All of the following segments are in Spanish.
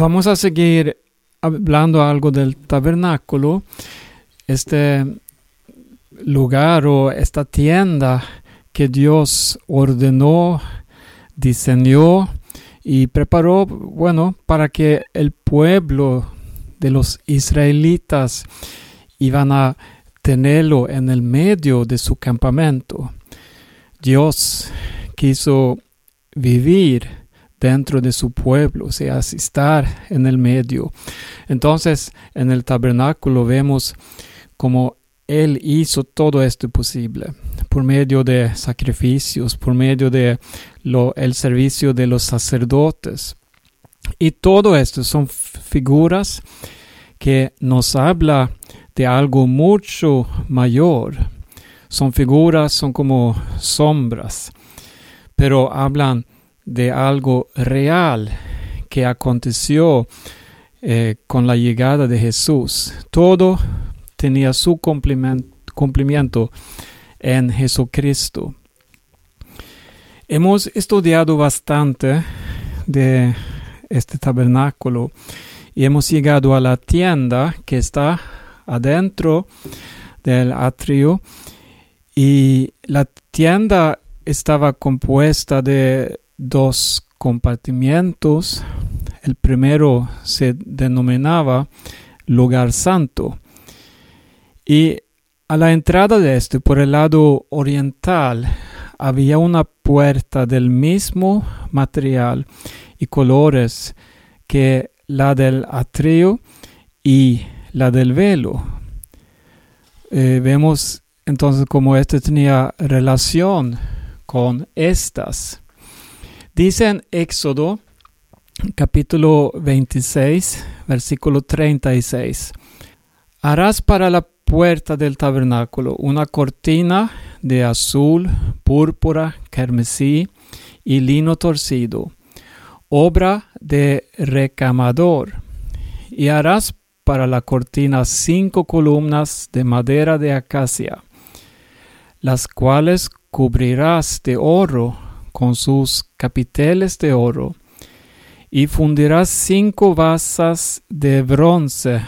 Vamos a seguir hablando algo del tabernáculo. Este lugar o esta tienda que Dios ordenó, diseñó y preparó, bueno, para que el pueblo de los israelitas iban a tenerlo en el medio de su campamento. Dios quiso vivir dentro de su pueblo, o sea, estar en el medio. Entonces, en el tabernáculo vemos como Él hizo todo esto posible por medio de sacrificios, por medio de el servicio de los sacerdotes. Y todo esto son figuras que nos habla de algo mucho mayor. Son figuras, son como sombras, pero hablan de algo real que aconteció eh, con la llegada de Jesús. Todo tenía su cumplimiento en Jesucristo. Hemos estudiado bastante de este tabernáculo y hemos llegado a la tienda que está adentro del atrio y la tienda estaba compuesta de dos compartimientos. El primero se denominaba lugar santo y a la entrada de este, por el lado oriental, había una puerta del mismo material y colores que la del atrio y la del velo. Eh, vemos entonces cómo este tenía relación con estas. Dice en Éxodo capítulo 26, versículo 36. Harás para la puerta del tabernáculo una cortina de azul, púrpura, carmesí y lino torcido, obra de recamador. Y harás para la cortina cinco columnas de madera de acacia, las cuales cubrirás de oro con sus capiteles de oro, y fundirás cinco basas de bronce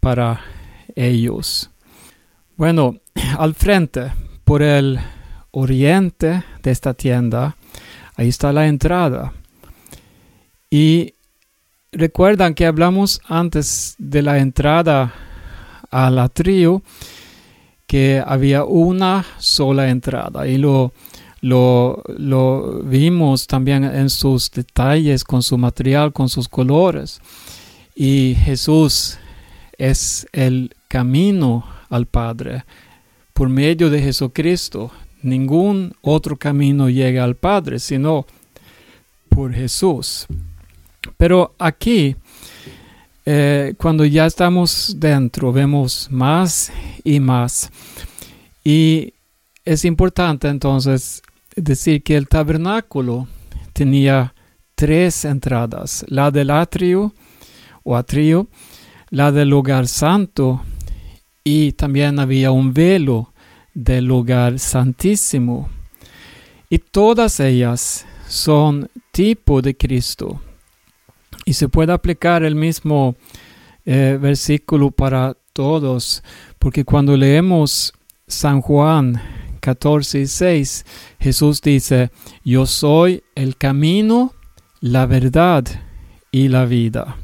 para ellos. Bueno, al frente, por el oriente de esta tienda, ahí está la entrada. Y recuerdan que hablamos antes de la entrada al atrio que había una sola entrada y lo, lo, lo vimos también en sus detalles, con su material, con sus colores. Y Jesús es el camino al Padre. Por medio de Jesucristo, ningún otro camino llega al Padre, sino por Jesús. Pero aquí, eh, cuando ya estamos dentro, vemos más y más. Y es importante entonces decir que el tabernáculo tenía tres entradas, la del atrio o atrio, la del lugar santo y también había un velo del lugar santísimo. Y todas ellas son tipo de Cristo. Y se puede aplicar el mismo eh, versículo para todos, porque cuando leemos San Juan 14 y 6, Jesús dice, yo soy el camino, la verdad y la vida.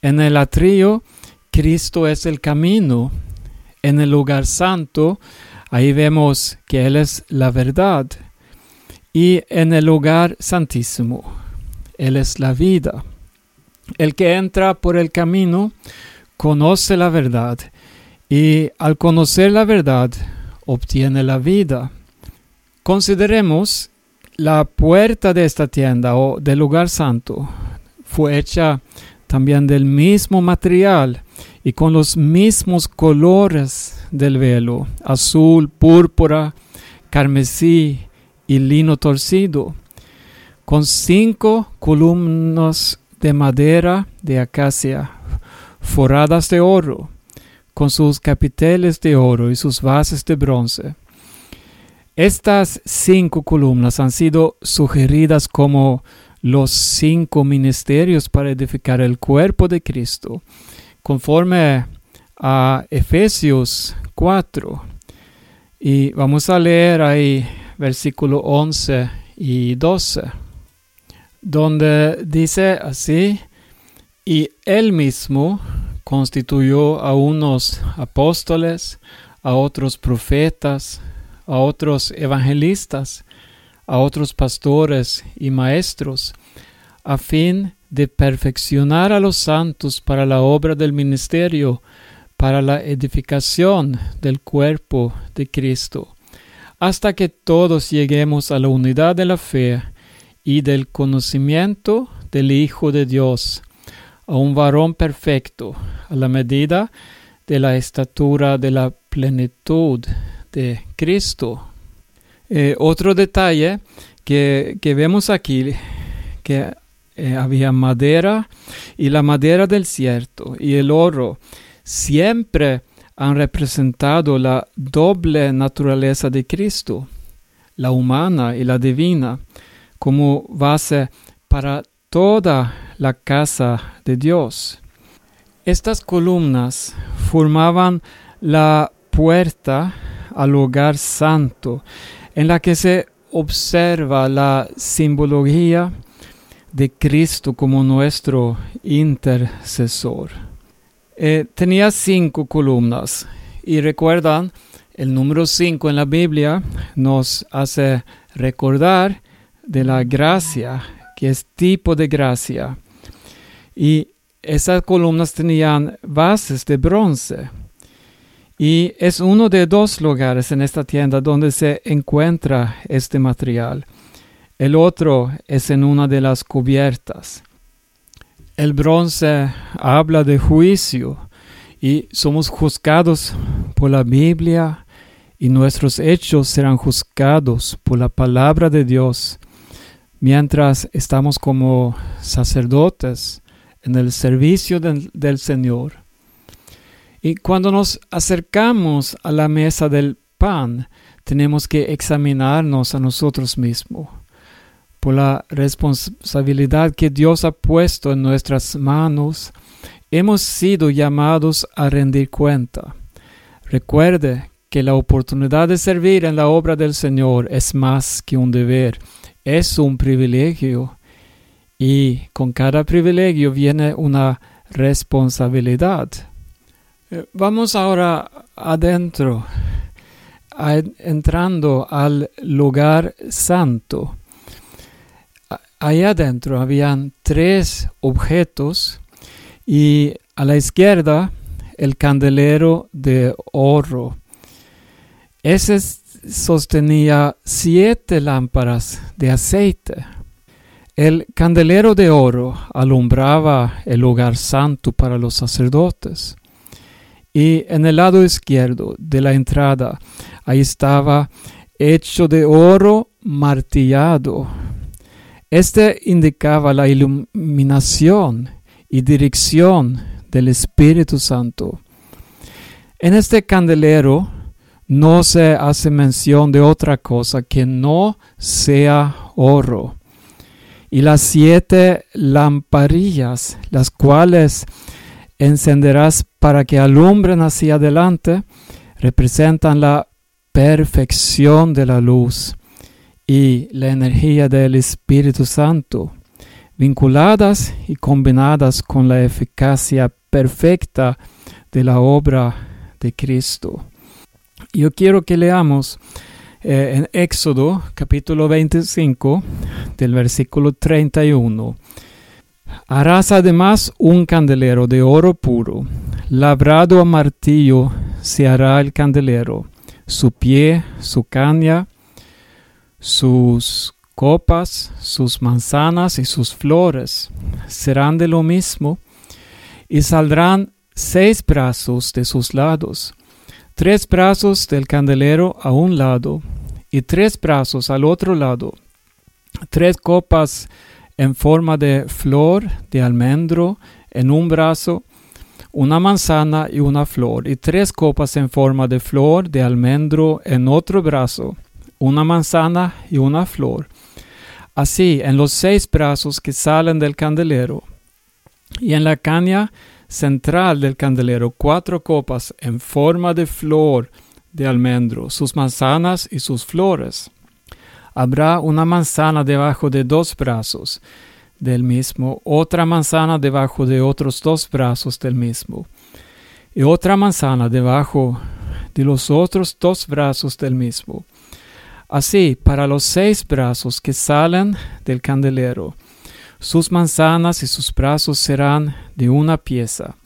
En el atrio Cristo es el camino. En el lugar santo, ahí vemos que Él es la verdad. Y en el lugar santísimo, Él es la vida. El que entra por el camino conoce la verdad y al conocer la verdad obtiene la vida. Consideremos la puerta de esta tienda o del lugar santo. Fue hecha también del mismo material y con los mismos colores del velo, azul, púrpura, carmesí y lino torcido, con cinco columnas de madera de acacia forradas de oro, con sus capiteles de oro y sus bases de bronce. Estas cinco columnas han sido sugeridas como los cinco ministerios para edificar el cuerpo de Cristo, conforme a Efesios 4. Y vamos a leer ahí versículo 11 y 12, donde dice así, y él mismo constituyó a unos apóstoles, a otros profetas, a otros evangelistas, a otros pastores y maestros, a fin de perfeccionar a los santos para la obra del ministerio, para la edificación del cuerpo de Cristo, hasta que todos lleguemos a la unidad de la fe y del conocimiento del Hijo de Dios, a un varón perfecto, a la medida de la estatura de la plenitud de Cristo. Eh, otro detalle que, vemos aquí, que eh, había madera y la madera del cierto y el oro siempre han representado la doble naturaleza de Cristo, la humana y la divina, como base para toda la casa de Dios. Estas columnas formaban la puerta al lugar santo en la que se observa la simbología de Cristo como nuestro intercesor. Eh, tenía cinco columnas y recuerdan, el número cinco en la Biblia nos hace recordar de la gracia, que es tipo de gracia. Y esas columnas tenían bases de bronce. Y es uno de dos lugares en esta tienda donde se encuentra este material. El otro es en una de las cubiertas. El bronce habla de juicio y somos juzgados por la Biblia y nuestros hechos serán juzgados por la palabra de Dios mientras estamos como sacerdotes en el servicio del, Señor. Y cuando nos acercamos a la mesa del pan, tenemos que examinarnos a nosotros mismos por la responsabilidad que Dios ha puesto en nuestras manos. Hemos sido llamados a rendir cuenta. Recuerde que la oportunidad de servir en la obra del Señor es más que un deber, es un privilegio. Y con cada privilegio viene una responsabilidad. Eh, vamos ahora adentro, entrando al lugar santo. Allá adentro habían tres objetos y a la izquierda el candelero de oro. Ese sostenía siete lámparas de aceite. El candelero de oro alumbraba el lugar santo para los sacerdotes. Y en el lado izquierdo de la entrada, ahí estaba hecho de oro martillado. Este indicaba la iluminación y dirección del Espíritu Santo. En este candelero no se hace mención de otra cosa que no sea oro. Y las siete lamparillas, las cuales encenderás para que alumbren hacia adelante, representan la perfección de la luz y la energía del Espíritu Santo, vinculadas y combinadas con la eficacia perfecta de la obra de Cristo. Yo quiero que leamos eh, en Éxodo capítulo 25 del versículo 31. Harás además un candelero de oro puro. Labrado a martillo se hará el candelero, su pie, su caña, sus copas, sus manzanas y sus flores serán de lo mismo, y saldrán seis brazos de sus lados, tres brazos del candelero a un lado y tres brazos al otro lado, tres copas en forma de flor de almendro en un brazo, una manzana y una flor, y tres copas en forma de flor de almendro en otro brazo, una manzana y una flor. así en los seis brazos que salen del candelero, y en la caña central del candelero cuatro copas en forma de flor de almendro, sus manzanas y sus flores. Habrá una manzana debajo de dos brazos del mismo, otra manzana debajo de otros dos brazos del mismo, y otra manzana debajo de los otros dos brazos del mismo. Así, para los seis brazos que salen del candelero, sus manzanas y sus brazos serán de una pieza.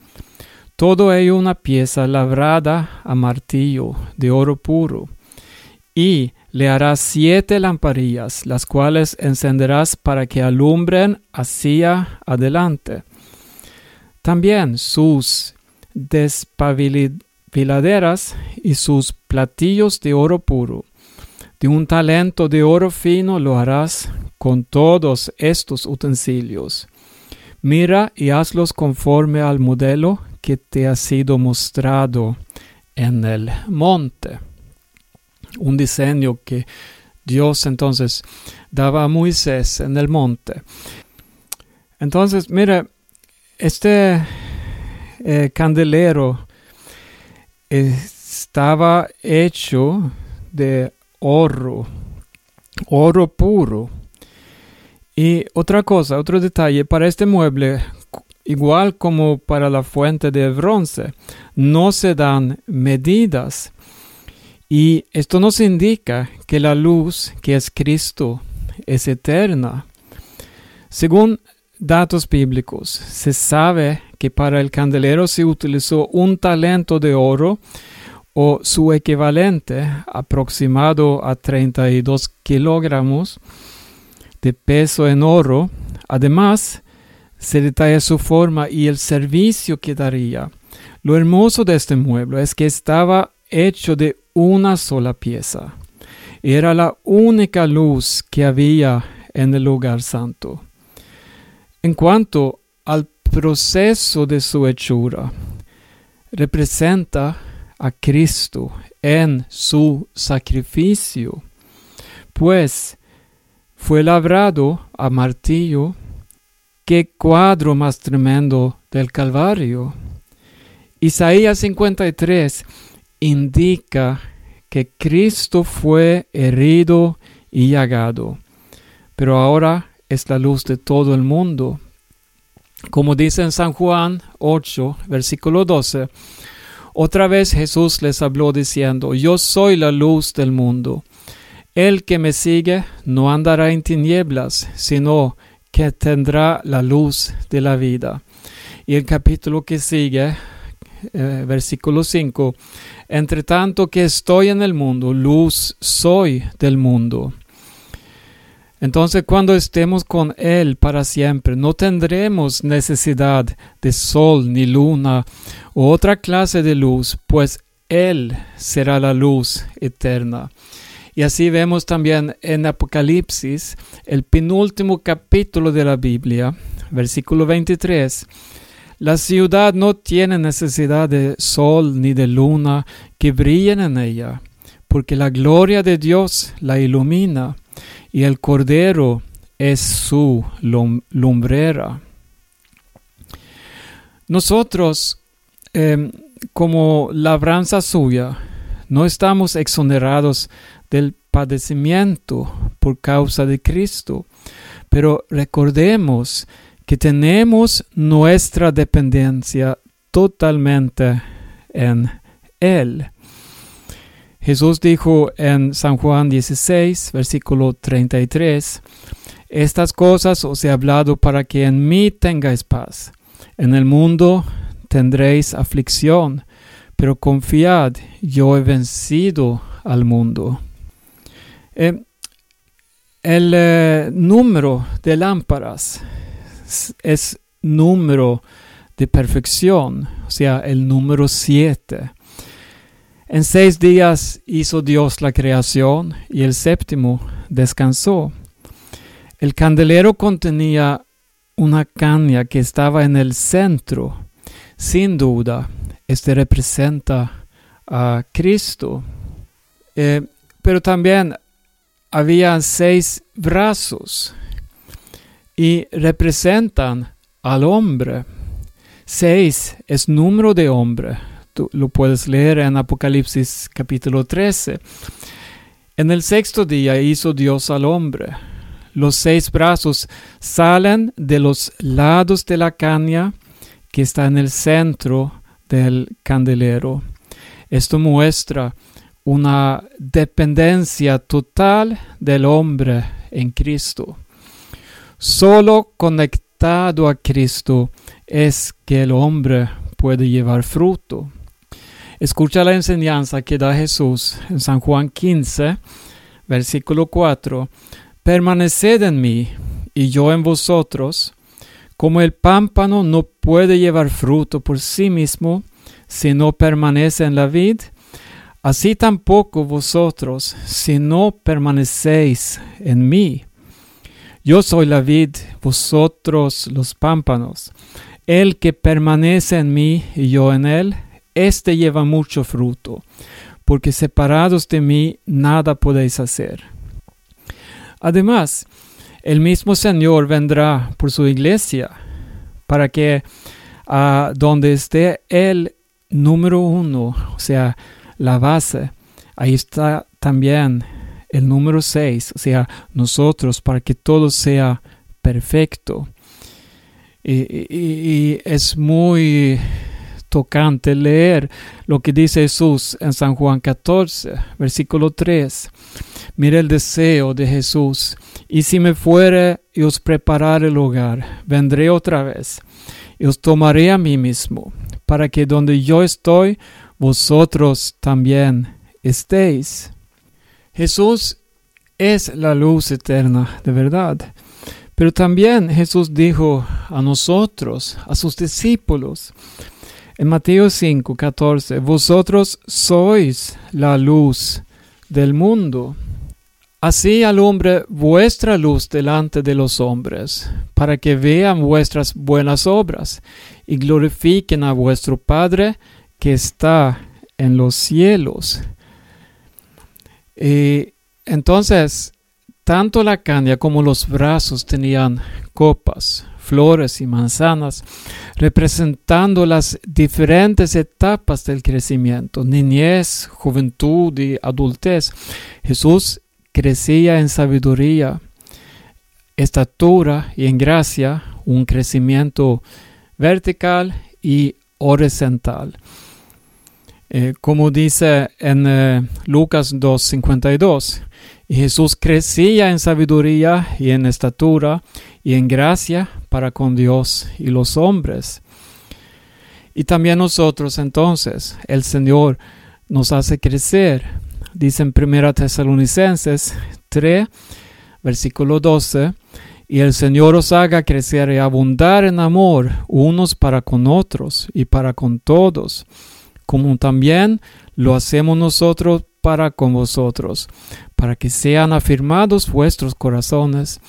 Todo ello una pieza labrada a martillo de oro puro. Y le harás siete lamparillas, las cuales encenderás para que alumbren hacia adelante. También sus despabiladeras y sus platillos de oro puro. De un talento de oro fino lo harás con todos estos utensilios. Mira y hazlos conforme al modelo que te ha sido mostrado en el monte. Un diseño que Dios entonces daba a Moisés en el monte. Entonces, mira, este eh, candelero estaba hecho de oro, oro puro. Y otra cosa, otro detalle, para este mueble, igual como para la fuente de bronce, no se dan medidas. Y esto nos indica que la luz, que es Cristo, es eterna. Según datos bíblicos, se sabe que para el candelero se utilizó un talento de oro o su equivalente aproximado a 32 kilogramos de peso en oro. Además, se detalla su forma y el servicio que daría. Lo hermoso de este mueble es que estaba hecho de una sola pieza. Era la única luz que había en el lugar santo. En cuanto al proceso de su hechura, representa a Cristo en su sacrificio, pues fue labrado a martillo. Qué cuadro más tremendo del Calvario. Isaías 53 indica que Cristo fue herido y llagado, pero ahora es la luz de todo el mundo. Como dice en San Juan 8, versículo 12, otra vez Jesús les habló diciendo, Yo soy la luz del mundo. El que me sigue no andará en tinieblas, sino que tendrá la luz de la vida. Y el capítulo que sigue, eh, versículo 5, entre tanto que estoy en el mundo, luz soy del mundo. Entonces cuando estemos con Él para siempre, no tendremos necesidad de sol ni luna o otra clase de luz, pues Él será la luz eterna. Y así vemos también en Apocalipsis, el penúltimo capítulo de la Biblia, versículo 23. La ciudad no tiene necesidad de sol ni de luna que brillen en ella, porque la gloria de Dios la ilumina y el Cordero es su lumbrera. Nosotros, em, como labranza suya, no estamos exonerados del padecimiento por causa de Cristo. Pero recordemos que tenemos nuestra dependencia totalmente en Él. Jesús dijo en San Juan 16, versículo 33, Estas cosas os he hablado para que en mí tengáis paz. En el mundo tendréis aflicción, pero confiad, yo he vencido al mundo. Eh, el eh, número de lámparas es número de perfección, o sea, el número siete. En seis días hizo Dios la creación y el séptimo descansó. El candelero contenía una caña que estaba en el centro. Sin duda, este representa a Cristo. Eh, pero también había seis brazos y representan al hombre. Seis es número de hombre. Tú lo puedes leer en Apocalipsis capítulo 13. En el sexto día hizo Dios al hombre. Los seis brazos salen de los lados de la caña que está en el centro del candelero. Esto muestra una dependencia total del hombre en Cristo. Solo conectado a Cristo es que el hombre puede llevar fruto. Escucha la enseñanza que da Jesús en San Juan 15, versículo 4. Permaneced en mí y yo en vosotros. Como el pámpano no puede llevar fruto por sí mismo si no permanece en la vid, así tampoco vosotros si no permanecéis en mí. Yo soy la vid, vosotros los pámpanos. El que permanece en mí y yo en él, éste lleva mucho fruto, porque separados de mí nada podéis hacer. Además, el mismo Señor vendrá por su iglesia, para que a donde esté Él número uno, o sea, la base, ahí está también el número seis, o sea, nosotros, para que todo sea perfecto. Y, es muy tocante leer lo que dice Jesús en San Juan 14, versículo 3. Mira el deseo de Jesús. Y si me fuere y os preparare el lugar, vendré otra vez y os tomaré a mí mismo, para que donde yo estoy, vosotros también estéis. Jesús es la luz eterna de verdad. Pero también Jesús dijo a nosotros, a sus discípulos, en Mateo 5, 14, vosotros sois la luz del mundo. Así alumbre vuestra luz delante de los hombres, para que vean vuestras buenas obras y glorifiquen a vuestro Padre que está en los cielos. Y entonces, tanto la caña como los brazos tenían copas, flores y manzanas, representando las diferentes etapas del crecimiento, niñez, juventud y adultez. Jesús crecía en sabiduría, estatura y en gracia, un crecimiento vertical y horizontal. Eh, como dice en eh, Lucas 2.52, Jesús crecía en sabiduría y en estatura y en gracia para con Dios y los hombres. Y también nosotros entonces, el Señor nos hace crecer dice en 1 Tesalonicenses 3, versículo 12, y el Señor os haga crecer y abundar en amor unos para con otros y para con todos, como también lo hacemos nosotros para con vosotros, para que sean afirmados vuestros corazones,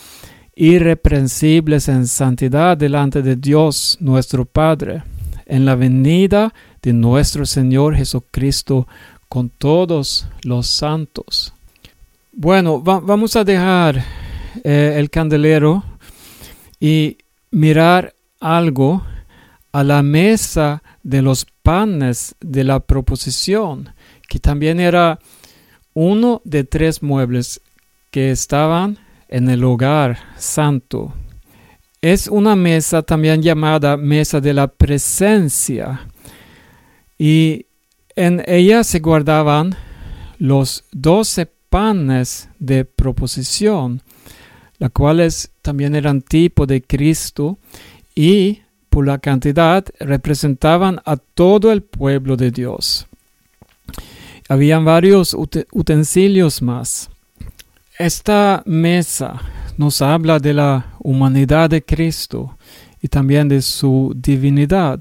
irreprensibles en santidad delante de Dios nuestro Padre, en la venida de nuestro Señor Jesucristo con todos los santos. Bueno, vamos a dejar eh, el candelero y mirar algo a la mesa de los panes de la proposición, que también era uno de tres muebles que estaban en el hogar santo. Es una mesa también llamada mesa de la presencia y en ella se guardaban los doce panes de proposición, las cuales también eran tipo de Cristo y por la cantidad representaban a todo el pueblo de Dios. Habían varios utensilios más. Esta mesa nos habla de la humanidad de Cristo y también de su divinidad.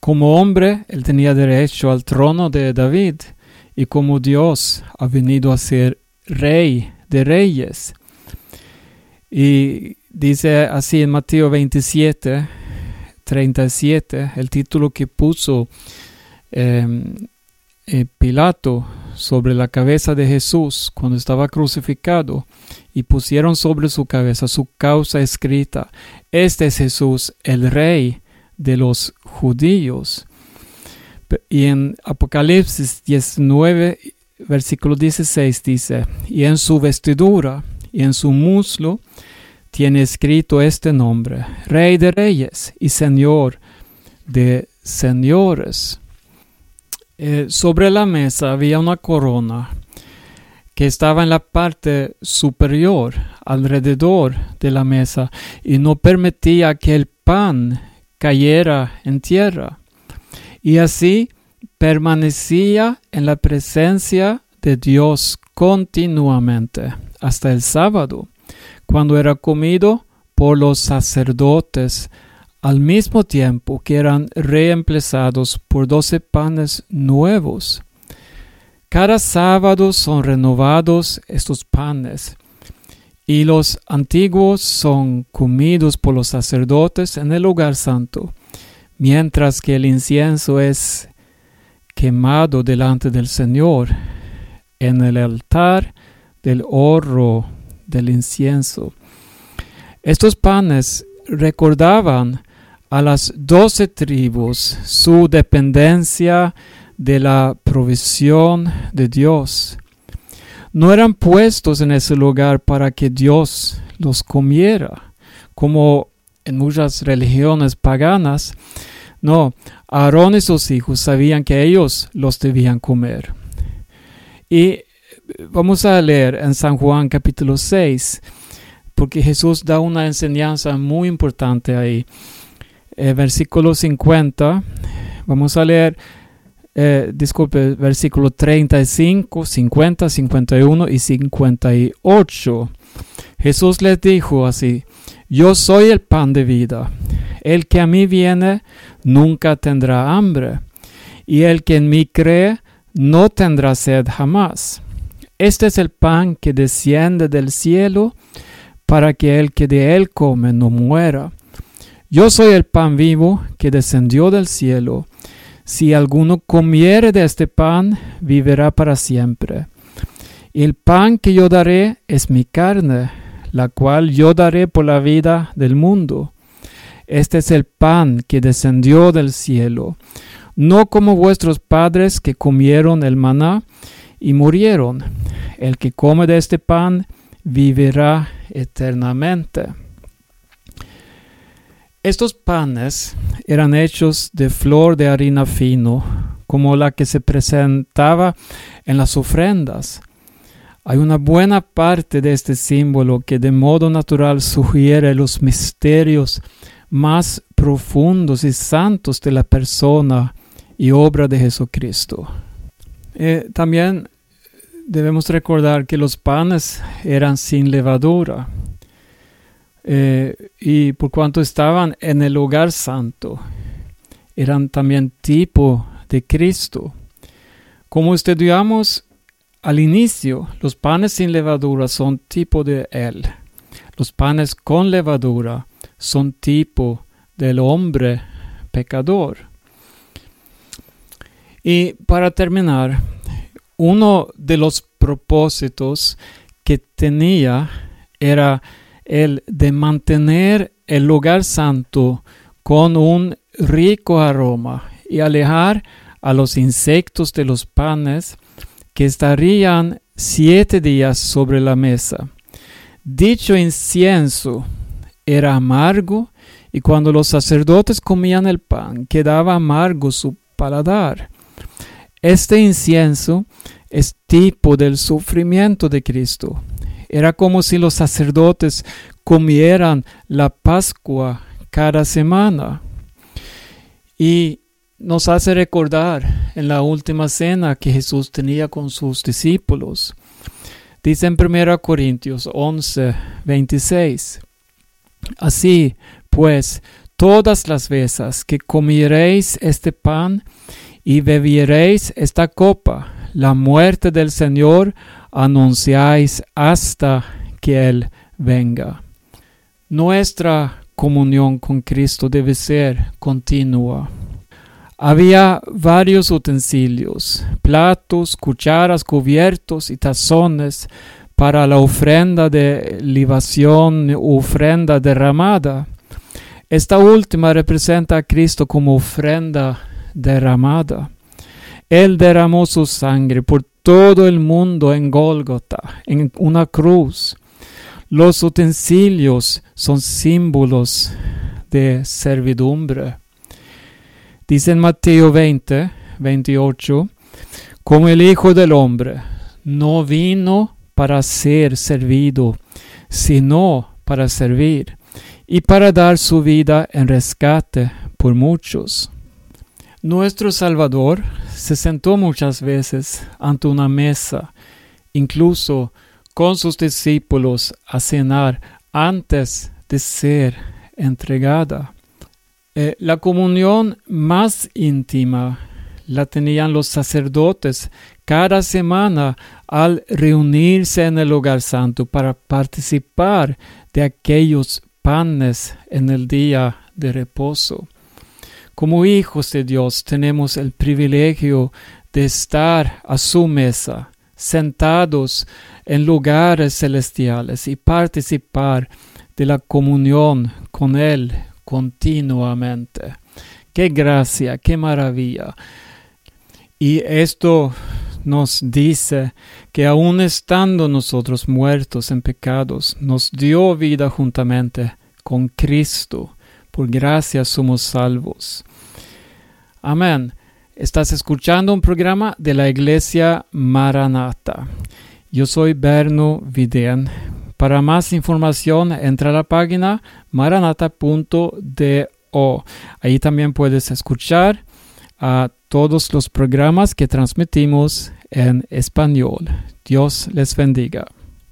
Como hombre, él tenía derecho al trono de David y como Dios ha venido a ser rey de reyes. Y dice así en Mateo 27, 37, el título que puso em, eh, Pilato sobre la cabeza de Jesús cuando estaba crucificado y pusieron sobre su cabeza su causa escrita. Este es Jesús, el rey de los judíos. Y en Apocalipsis 19, versículo 16 dice, y en su vestidura y en su muslo tiene escrito este nombre, Rey de Reyes y Señor de Señores. Eh, sobre la mesa había una corona que estaba en la parte superior, alrededor de la mesa, y no permitía que el pan cayera en tierra. Y así permanecía en la presencia de Dios continuamente hasta el sábado, cuando era comido por los sacerdotes al mismo tiempo que eran reemplazados por doce panes nuevos. Cada sábado son renovados estos panes, y los antiguos son comidos por los sacerdotes en el lugar santo, mientras que el incienso es quemado delante del Señor en el altar del oro del incienso. Estos panes recordaban a las doce tribus su dependencia de la provisión de Dios. No eran puestos en ese lugar para que Dios los comiera, como en muchas religiones paganas. No, Aarón y sus hijos sabían que ellos los debían comer. Y vamos a leer en San Juan capítulo 6, porque Jesús da una enseñanza muy importante ahí. Eh, versículo 50. Vamos a leer, eh, disculpe, versículo 35, 50, 51 y 58. Jesús les dijo así, yo soy el pan de vida. El que a mí viene nunca tendrá hambre, y el que en mí cree no tendrá sed jamás. Este es el pan que desciende del cielo, para que el que de él come no muera. Yo soy el pan vivo que descendió del cielo. Si alguno comiere de este pan, vivirá para siempre. El pan que yo daré es mi carne, la cual yo daré por la vida del mundo. Este es el pan que descendió del cielo, no como vuestros padres que comieron el maná y murieron. El que come de este pan vivirá eternamente. Estos panes eran hechos de flor de harina fino, como la que se presentaba en las ofrendas. Hay una buena parte de este símbolo que de modo natural sugiere los misterios más profundos y santos de la persona y obra de Jesucristo. Eh, también debemos recordar que los panes eran sin levadura. Eh, y por cuanto estaban en el lugar santo, eran también tipo de Cristo. Como estudiamos al inicio, los panes sin levadura son tipo de Él. Los panes con levadura son tipo del hombre pecador. Y para terminar, uno de los propósitos que tenía era el de mantener el lugar santo con un rico aroma y alejar a los insectos de los panes que estarían siete días sobre la mesa. Dicho incienso era amargo y cuando los sacerdotes comían el pan quedaba amargo su paladar. Este incienso es tipo del sufrimiento de Cristo era como si los sacerdotes comieran la Pascua cada semana. Y nos hace recordar en la última cena que Jesús tenía con sus discípulos. Dice en 1 Corintios 11, 26. Así pues, todas las veces que comiereis este pan y bebiereis esta copa, la muerte del Señor anunciáis hasta que Él venga. Nuestra comunión con Cristo debe ser continua. Había varios utensilios, platos, cucharas, cubiertos y tazones para la ofrenda de libación ofrenda derramada. Esta última representa a Cristo como ofrenda derramada. Él derramó su sangre por todo el mundo en Gólgota, en una cruz. Los utensilios son símbolos de servidumbre. Dice en Mateo 20, 28, como el Hijo del Hombre no vino para ser servido, sino para servir y para dar su vida en rescate por muchos. Nuestro Salvador se sentó muchas veces ante una mesa, incluso con sus discípulos, a cenar antes de ser entregada. Eh, la comunión más íntima la tenían los sacerdotes cada semana al reunirse en el lugar santo para participar de aquellos panes en el día de reposo. Como hijos de Dios tenemos el privilegio de estar a su mesa, sentados en lugares celestiales y participar de la comunión con Él continuamente. Qué gracia, qué maravilla. Y esto nos dice que aun estando nosotros muertos en pecados, nos dio vida juntamente con Cristo. Por gracia somos salvos. Amén. Estás escuchando un programa de la Iglesia Maranata. Yo soy Berno Vidén. Para más información, entra a la página maranata.do. Ahí también puedes escuchar a todos los programas que transmitimos en español. Dios les bendiga.